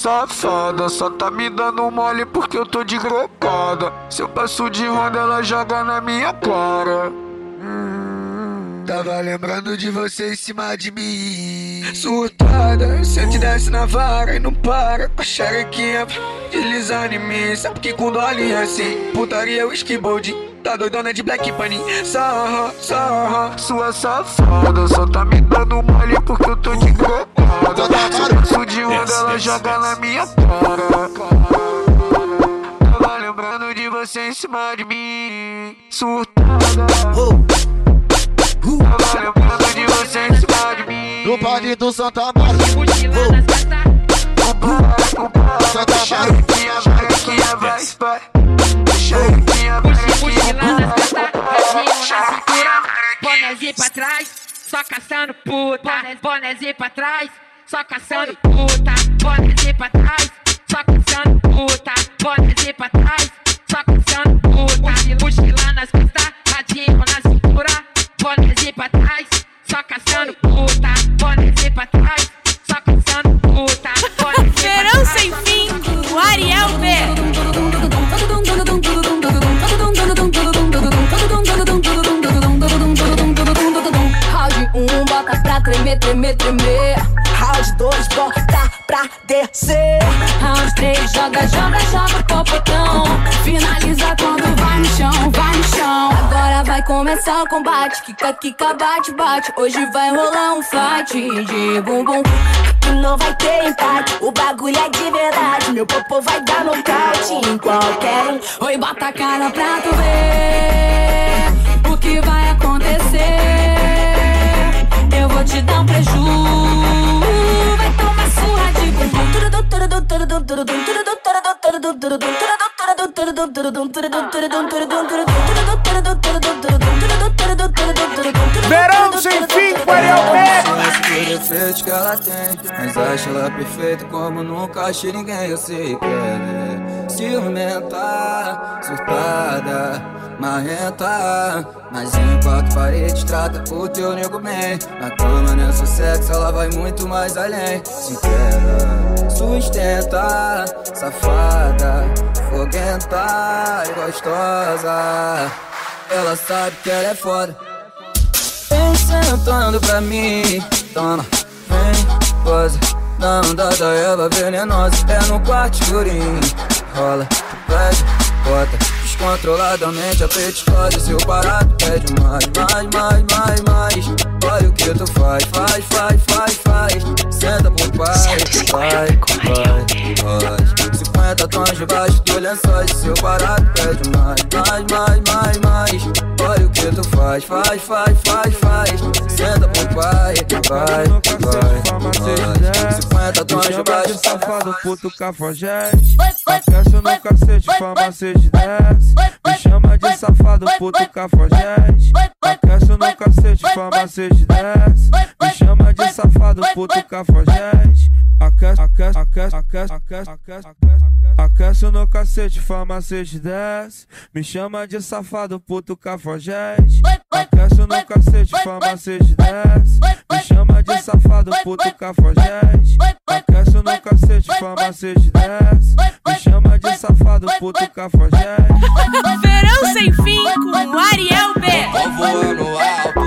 safada, só tá me dando mole porque eu tô de grecada. Se eu passo de ronda, ela joga na minha cara. Hum, tava lembrando de você em cima de mim. Surtada, sente desce na vara e não para. Com a xerequinha deslizando em mim. Sabe que com dolly é assim, putaria, whisky, bold. Tá doidona de Black Bunny Sarra, sarra Sua safada Só tá me dando mole porque eu tô de grecada Eu passo de onda ela joga na minha cara. Tava lembrando de você em cima de mim Surtada. Tava lembrando de você em cima de mim. No baile do Santa Maria. Santa Maria. Xerequinha vai, vai Xerequinha vai bonézinho pra trás, só caçando puta. Bonézinho pra trás, só caçando puta. Bonézinho pra trás, só caçando puta. Bonézinho pra trás, só caçando puta. Mochila nas costas, radinho na cintura. Bonézinho pra trás, só caçando puta. Bonézinho pra trás, só caçando puta. Verão sem fim, o Ariel B. Round 1, um, bota pra tremer, tremer, tremer. 2, bota pra descer. Round 3, joga, joga, joga popotão. Finaliza quando vai no chão, vai no chão. Agora vai começar o combate. Kika, kika, bate, bate. Hoje vai rolar um fight de bumbum. Aqui não vai ter empate. O bagulho é de verdade. Meu popô vai dar nocaute em qualquer um. Oi, bota a cara pra tu ver Verão sem fim Ariel defeitos que ela tem, mas acho ela perfeita como nunca achei ninguém. Eu sei que ela é ciumenta, surtada, marrenta. Mas em quatro paredes trata o teu nego bem. Na cama, nessa sexo, ela vai muito mais além. Se quer, sustenta, safada, foguenta e gostosa. Ela sabe que ela é foda. Vem sentando pra mim, toma, vem, goza Da onda da venenosa, é no quarto escurinho. Rola, pede, bota, descontroladamente a petiscosa Seu barato pede mais, mais, mais, mais, mais Olha o que tu faz, faz, faz, faz, faz. Senta pro pai, vai, vai, vai. 50 tons debaixo do lençol Seu barato pede mais, mais, mais, mais, mais. Olha o que tu faz, faz, faz, faz, faz. Senta pro pai, vai, vai, vai. 50 tons debaixo de safado, puto cafajeste. Aquece no cacete, farmacete desce Me chama de safado, puto cafajeste. Aquece no cacete, farmacete desce. Me chama de safado, puto cafajeste Aquece, aquece, aquece, aquece, aquece, aquece, aquece Aquece no cacete, farmacete desce. Me chama de safado, puto cafajeste. Aquece no cacete, farmacete desce. Me chama de safado, puto cafajeste. Aquece no cacete, farmacete desce. Me chama de safado, puto cafajeste. Verão sem fim com o Ariel B. Tô voando alto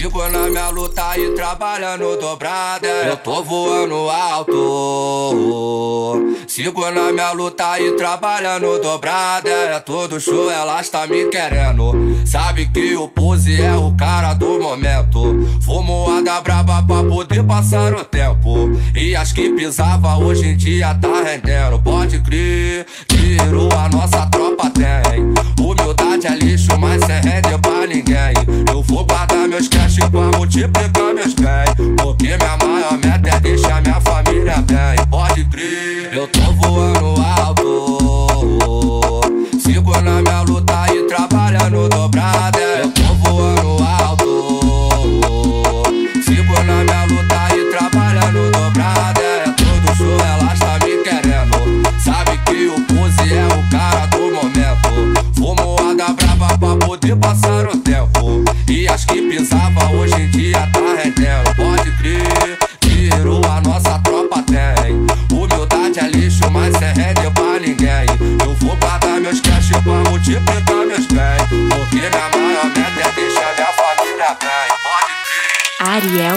Sigo na minha luta e trabalhando dobrada. Eu tô voando alto. Sigo na minha luta e trabalhando dobrada. É todo show, ela está me querendo. Sabe que o pose é o cara do momento. Fumo a da braba pra poder passar o tempo. E as que pisava hoje em dia tá rendendo. Pode crer, pra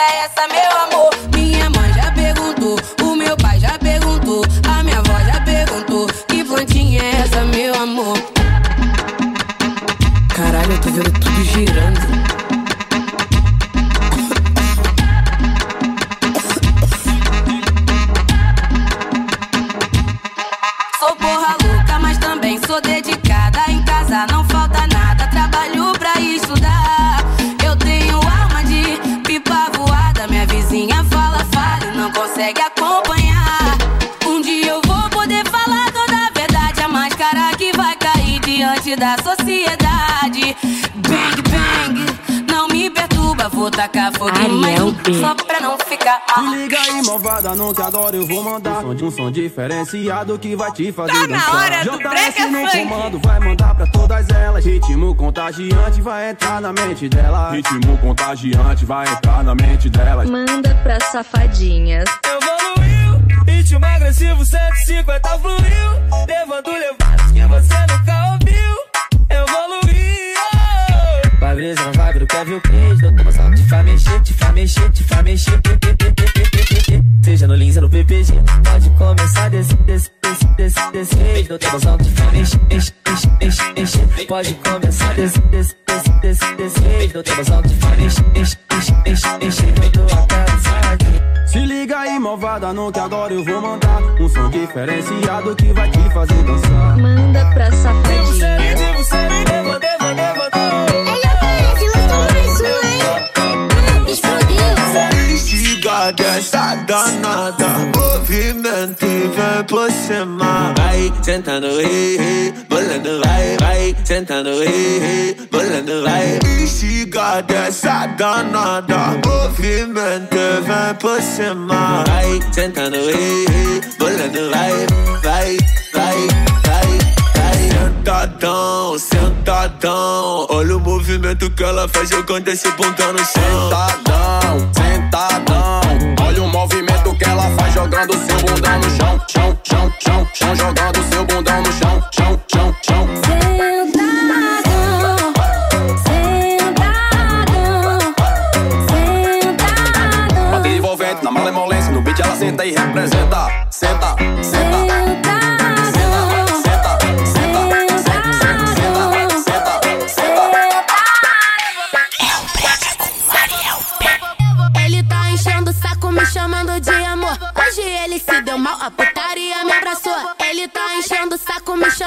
é essa, meu amor? Minha mãe já perguntou, o meu pai já perguntou, a minha avó já perguntou: Que plantinha é essa, meu amor? Caralho, eu tô vendo tudo girando. Sou porra louca, mas também sou dedicada em casa, não faço. Som diferenciado que vai te fazer tá dançar. Na hora do JS no funk. comando vai mandar pra todas elas. Ritmo contagiante vai entrar na mente dela. Ritmo contagiante vai entrar na mente delas. Manda pra safadinhas. Evoluiu, ritmo agressivo 150 fluiu. Levando levadas que você nunca ouviu. Brisa na vibe do Kevin Cres. Dou uma te faz mexer, te faz mexer, te faz mexer. Seja no Lins ou no PPG Pode começar desse, desse, desse, desse, desse. Não tem noção de enche, enche, enche, enche, enche Pode começar desse, desse, desse, desse, desse. Não tem noção de enche, enche, enche, enche, enche Quando eu quero Se liga aí, malvada, não que agora eu vou mandar. Um som diferenciado que vai te fazer dançar sentando, rei, rei Bolando, vai, vai Sentando, rei, rei Bolando, vai. Instiga dessa danada Movimento vem por cima. Vai sentando, rei Bolando, vai, vai, vai Sentadão, sentadão Olha o movimento que ela faz jogando esse bundão no chão. Sentadão,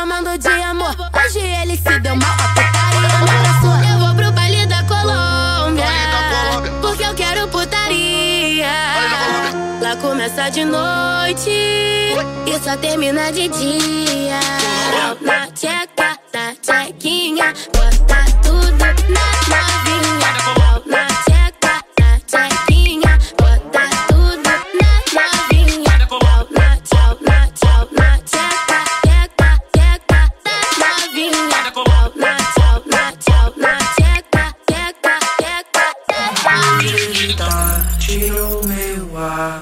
chamando de amor. Hoje ele se deu mal, a putaria me abraçou. Eu vou pro baile da Colômbia, porque eu quero putaria. Lá começa de noite e só termina de dia. Na tcheca, na tchequinha,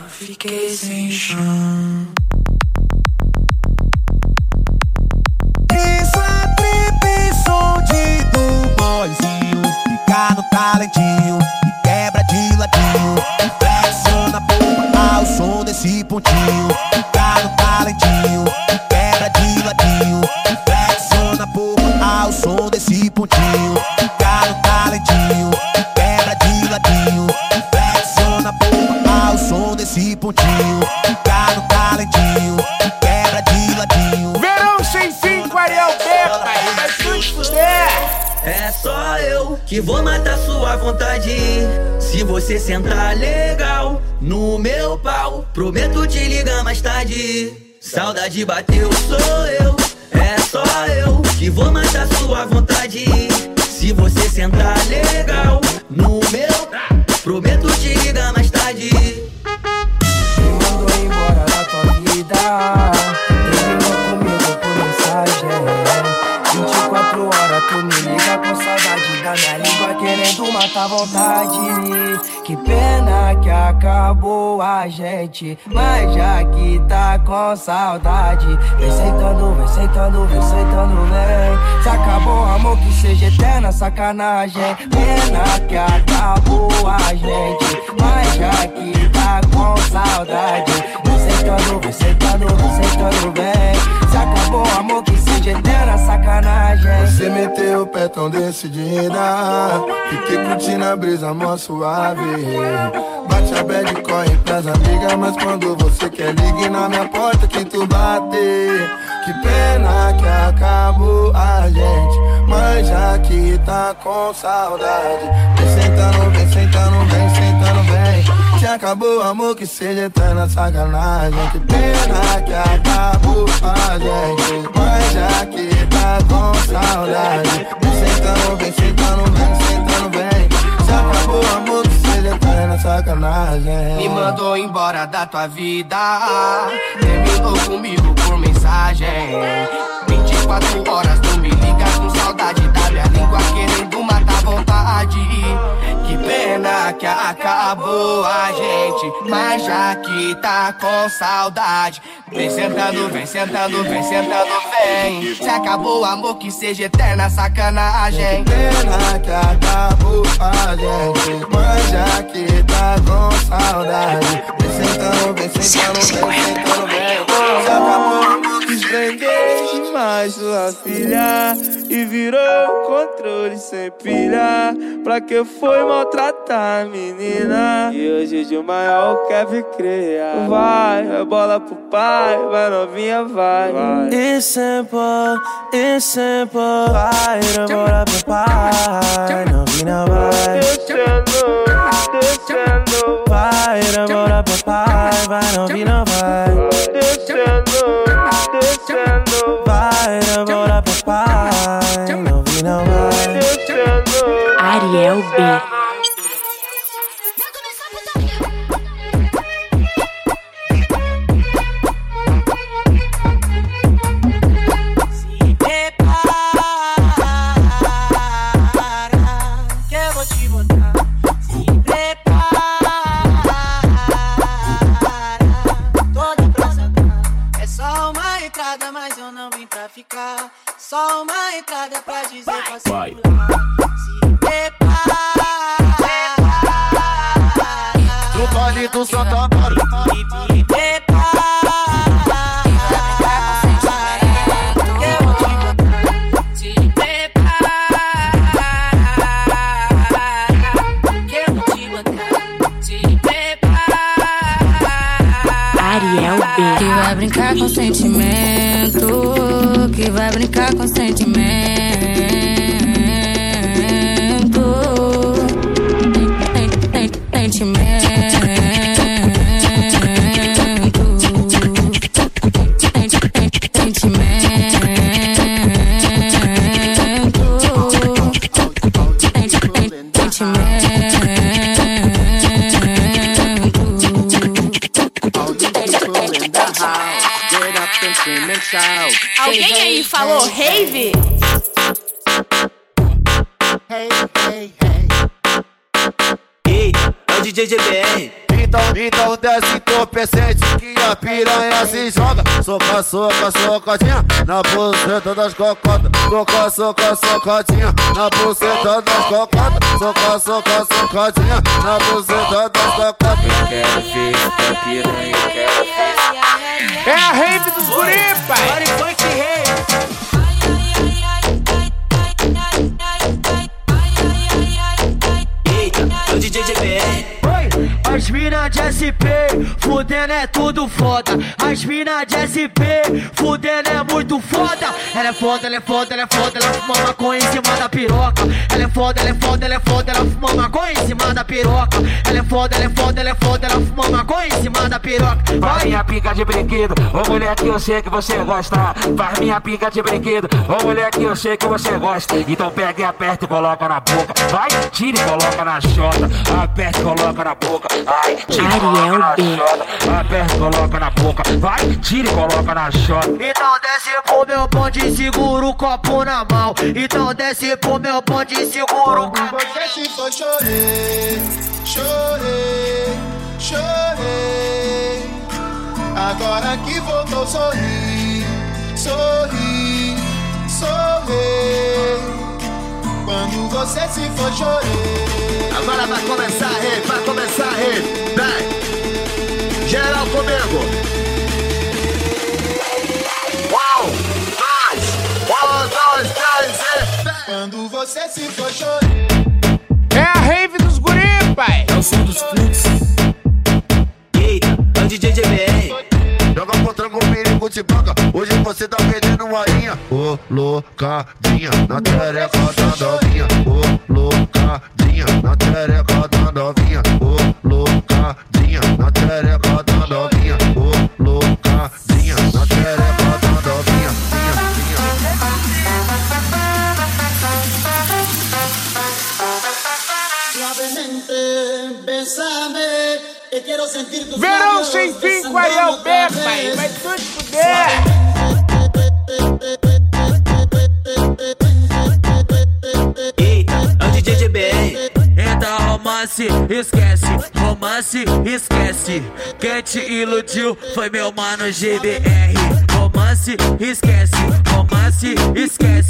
fiquei sem chão. Isso é som de do boyzinho. Fica no talentinho que vou matar sua vontade. Se você sentar legal no meu pau, prometo te ligar mais tarde. Saudade bateu, sou eu. É só eu que vou matar sua vontade. Se você sentar legal no meu, prometo te ligar mais tarde. Me mandou embora da tua vida. Terminou comigo por mensagem. 24 horas tu me liga com saudade da minha língua querendo matar vontade. Que pena que acabou a gente, mas já que tá com saudade, vem sentando, vem sentando, vem sentando, vem. Se acabou amor que seja eterna sacanagem. Pena que acabou a gente, mas já que tá com saudade, sentando, vem sentando, vem sentando, vem. Se acabou amor que seja eterna sacanagem. Você meteu o pé tão decidida Fiquei curtindo a brisa mó suave Bate a bad corre pras amigas Mas quando você quer ligue na minha porta que tu bate Que pena que acabou a gente Mas já que tá com saudade Vem sentando, sentando, Se acabou amor que seja eterna sacanagem Que pena que acabou a gente Mas já que tá com saudade Vem sentando, vem sentando, vem sentando, vem Se acabou amor que seja eterna sacanagem Me mandou embora da tua vida. Terminou comigo por mensagem. 24 horas tu me liga com saudade da minha língua querendo acabou a gente, mas já que tá com saudade, vem sentando, vem sentando, vem sentando, vem. Se acabou o amor que seja eterna sacanagem. Pena que acabou a gente Mas já que tá com saudade Vem sentando, vem sentando, vem sentando, vem Se acabou Esprendei demais sua filha e virou controle sem pilha. Pra que foi maltratar a menina? E hoje de maior quer vir criar. Vai, vai bola pro pai, vai novinha, vai. vai. It's simple, it's simple. Vai, demora pro pai, novinha vai. Descendo, descendo, Vai, demora pro pai, vai, novinha vai. descendo, demora pro pai, novinha vai. Ariel B. B. Que vai brincar com sentimento. Que vai brincar com sentimento. Ei, é o DJ GBR. Então, então desce entorpecente que a piranha se joga. Soca, soca, socadinha na buceta das cocotas. Soca, soca, socadinha na buceta das cocotas. Soca, soca, socadinha na buceta das cocotas. Eu quero ver essa piranha, eu quero ver É a rave dos guri, pai. Ei, é o As mina de SP, fudendo é tudo foda. As mina de SP, fudendo é muito foda. Ela é foda, ela é foda, ela é foda, ela fuma maconha em cima da piroca. Ela é foda, ela é foda, ela é foda, ela fuma maconha em cima da piroca. Ela é foda, ela é foda, ela é foda, ela fuma maconha em cima da piroca. Faz minha pica de brinquedo, ô mulher que eu sei que você gosta. Faz minha pica de brinquedo, ô mulher que eu sei que você gosta. Então pega e aperta e coloca na boca. Vai, tira e coloca na chota. Aperta e coloca na boca. Ai, tira e coloca na chota. Aperta e coloca na boca. Vai, tira e coloca na chota. Então desce pro meu bonde, segura o copo na mão. Então desce pro meu bonde, segura o copo. Você se for chorei, chorei, chorei. Agora que voltou, sorri, sorri, sorri. Quando você se for, chorei. Agora vai começar, rei, vai começar, rei. Vem, geral comigo. Uau, dois, um, dois, três, e Quando você se for, chorei. É a rave dos guri, pai. É o som dos fluxos. Eita, é o DJ GBR. Joga contra com perigo de banca. Hoje você tá perdendo colocadinha na tereca da novinha, loucadinha na tereca da novinha, loucadinha na tereca da novinha, loucadinha na tereca da novinha. Que quero sentir Verão sem fim com Ariel Bergman, vai tudo fuder! Romance, esquece, romance, esquece. Quem te iludiu foi meu mano GBR. Romance, esquece, romance, esquece.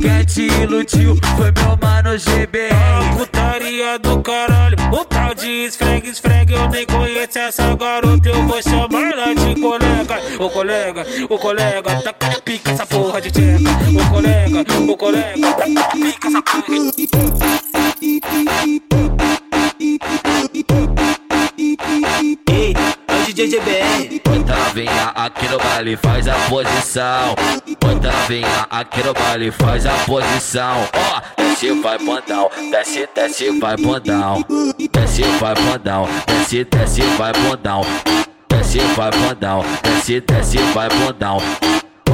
Quem te iludiu foi meu mano GBR. Putaria do caralho, o tal de esfregue, esfregue. Eu nem conheço essa garota, eu vou chamar ela de colega. Ô colega, o colega, tá com pica essa porra de tcheca. Ô colega, o colega, tá com pica essa porra de Eita, DJ GBR. Bota aqui no baile, faz a posição. Bota novinha aqui no baile, faz a posição. Ó, desce, vai bundão, desce, desce, vai bundão. Desce, vai bundão, desce, desce, vai bundão. Desce, vai bundão, desce, desce, vai bundão.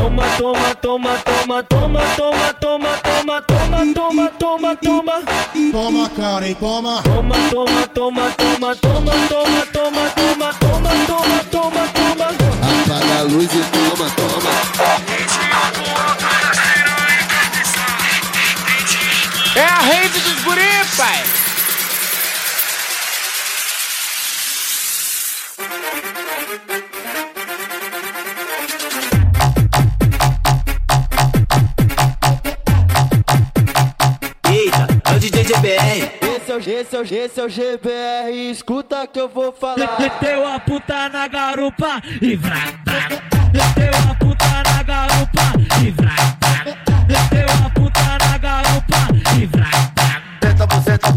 Toma, toma, toma, toma, toma, toma, toma, toma, toma, toma, toma, toma. Toma, cara, hein, toma. Toma, toma, toma, toma, toma, toma, toma, toma, toma, toma, toma, toma. Apaga a luz e toma, toma. É a rave dos guri, pai. Esse é o, esse é o, GBR, escuta que eu vou falar. Meteu a puta na garupa e vrá. Meteu a puta na garupa e vrá,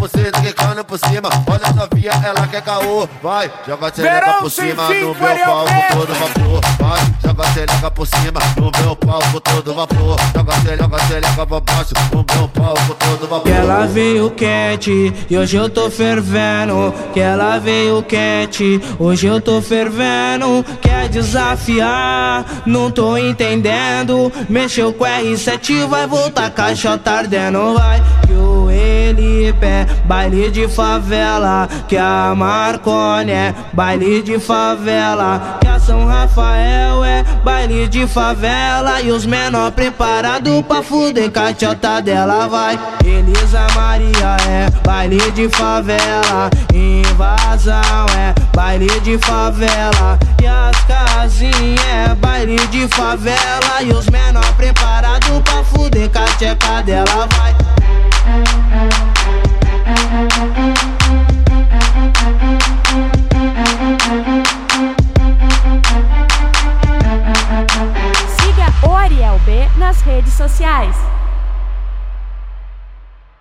cima, quicando por cima. Olha a novinha, ela quer caô. Vai, joga a Verão por cima no meu palco todo vapor. Vai, joga a xereca por cima no meu palco todo vapor. Joga a xereca, joga a xereca pra baixo no meu palco todo vapor. Que ela veio quente e hoje eu tô fervendo. Que ela veio quente, hoje eu tô fervendo. Quer desafiar? Não tô entendendo. Mexeu com R7, vai voltar caixa ardendo. Vai que o Elipe é baile de favela. Que a Marconi é baile de favela. Que a São Rafael é baile de favela. E os menor preparado pra fuder cachota dela vai. Elisa Maria é baile de favela. Invasão é baile de favela. E as casinhas é baile de favela. E os menor preparado pra fuder cachota dela vai. Siga o Ariel B nas redes sociais.